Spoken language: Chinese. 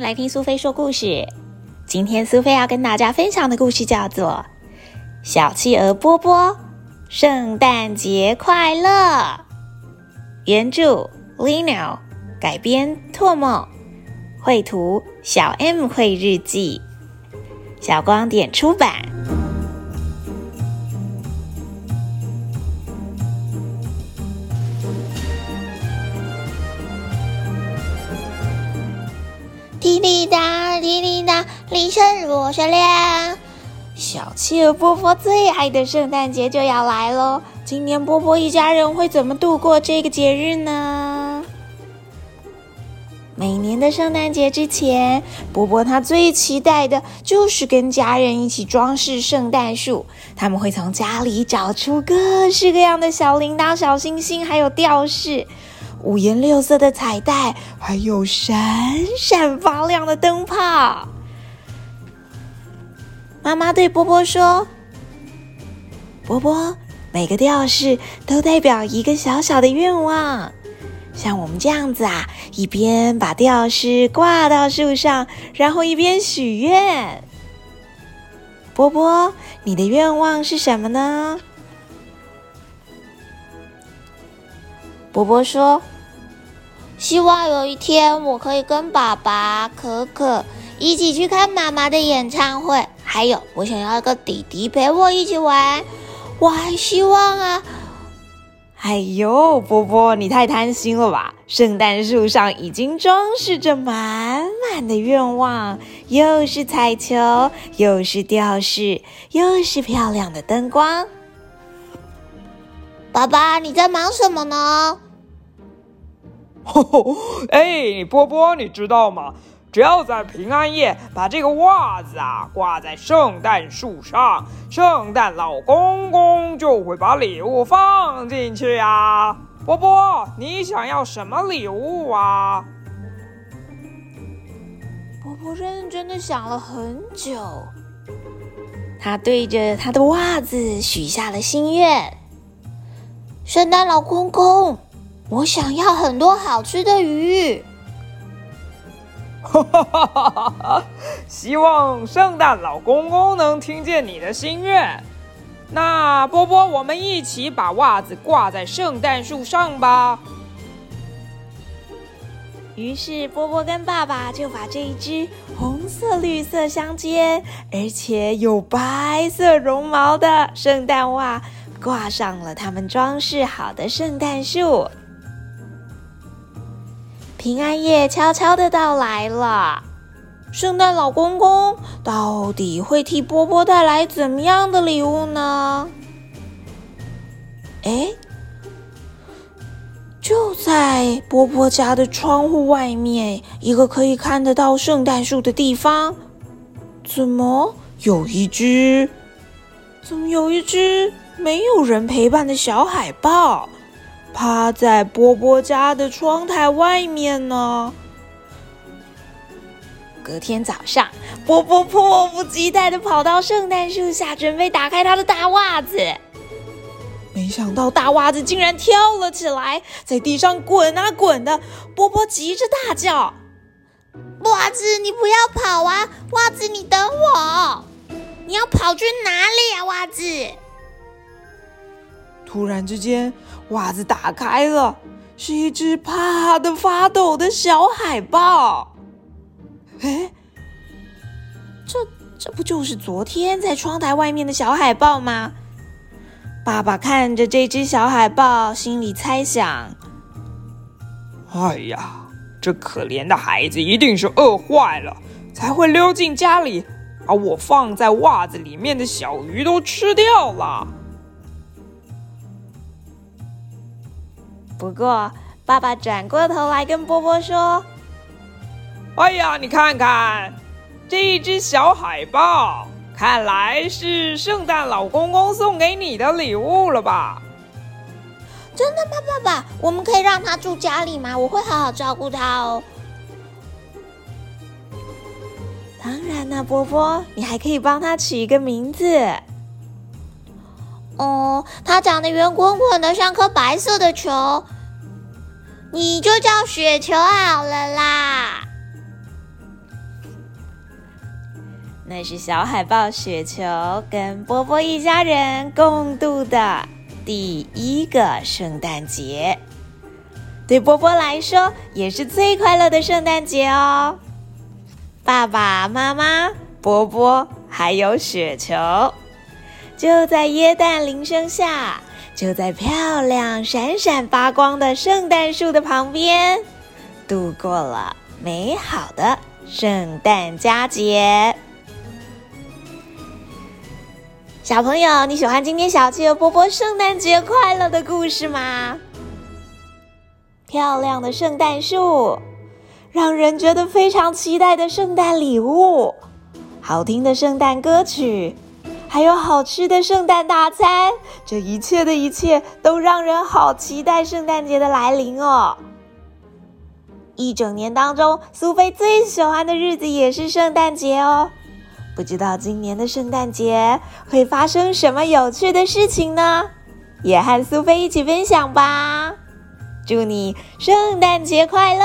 来听苏菲说故事。今天苏菲要跟大家分享的故事叫做《小企鹅波波圣诞节快乐》。原著 Lino，改编拓梦，绘图小 M 绘日记，小光点出版。滴滴答，滴滴答，铃声多响亮。小企鹅波波最爱的圣诞节就要来喽！今年波波一家人会怎么度过这个节日呢？每年的圣诞节之前，波波他最期待的就是跟家人一起装饰圣诞树。他们会从家里找出各式各样的小铃铛、小星星，还有吊饰。五颜六色的彩带，还有闪闪发亮的灯泡。妈妈对波波说：“波波，每个吊饰都代表一个小小的愿望。像我们这样子啊，一边把吊饰挂到树上，然后一边许愿。波波，你的愿望是什么呢？”波波说：“希望有一天我可以跟爸爸、可可一起去看妈妈的演唱会。还有，我想要一个弟弟陪我一起玩。我还希望啊……哎呦，波波，你太贪心了吧！圣诞树上已经装饰着满满的愿望，又是彩球，又是吊饰，又是漂亮的灯光。爸爸，你在忙什么呢？” 哎，波波，你知道吗？只要在平安夜把这个袜子啊挂在圣诞树上，圣诞老公公就会把礼物放进去呀。波波，你想要什么礼物啊？波波认真的想了很久，他对着他的袜子许下了心愿：圣诞老公公。我想要很多好吃的鱼。希望圣诞老公公能听见你的心愿。那波波，我们一起把袜子挂在圣诞树上吧。于是波波跟爸爸就把这一只红色、绿色相间，而且有白色绒毛的圣诞袜挂上了他们装饰好的圣诞树。平安夜悄悄的到来了，圣诞老公公到底会替波波带来怎么样的礼物呢？哎，就在波波家的窗户外面，一个可以看得到圣诞树的地方，怎么有一只？怎么有一只没有人陪伴的小海豹？趴在波波家的窗台外面呢。隔天早上，波波迫不及待的跑到圣诞树下，准备打开他的大袜子。没想到大袜子竟然跳了起来，在地上滚啊滚的。波波急着大叫：“袜子，你不要跑啊！袜子，你等我！你要跑去哪里啊？袜子！”突然之间。袜子打开了，是一只怕的发抖的小海豹。哎，这这不就是昨天在窗台外面的小海豹吗？爸爸看着这只小海豹，心里猜想：哎呀，这可怜的孩子一定是饿坏了，才会溜进家里，把我放在袜子里面的小鱼都吃掉了。不过，爸爸转过头来跟波波说：“哎呀，你看看这一只小海豹，看来是圣诞老公公送给你的礼物了吧？”“真的吗，爸爸？我们可以让他住家里吗？我会好好照顾他哦。”“当然啦，波波，你还可以帮他取一个名字。”“哦，它长得圆滚滚的，像颗白色的球。”你就叫雪球好了啦！那是小海豹雪球跟波波一家人共度的第一个圣诞节。对波波来说，也是最快乐的圣诞节哦。爸爸妈妈、波波还有雪球，就在耶诞铃声下，就在漂亮闪闪发光的圣诞树的旁边，度过了美好的圣诞佳节。小朋友，你喜欢今天小企鹅波波圣诞节快乐的故事吗？漂亮的圣诞树，让人觉得非常期待的圣诞礼物，好听的圣诞歌曲，还有好吃的圣诞大餐，这一切的一切都让人好期待圣诞节的来临哦！一整年当中，苏菲最喜欢的日子也是圣诞节哦。不知道今年的圣诞节会发生什么有趣的事情呢？也和苏菲一起分享吧！祝你圣诞节快乐！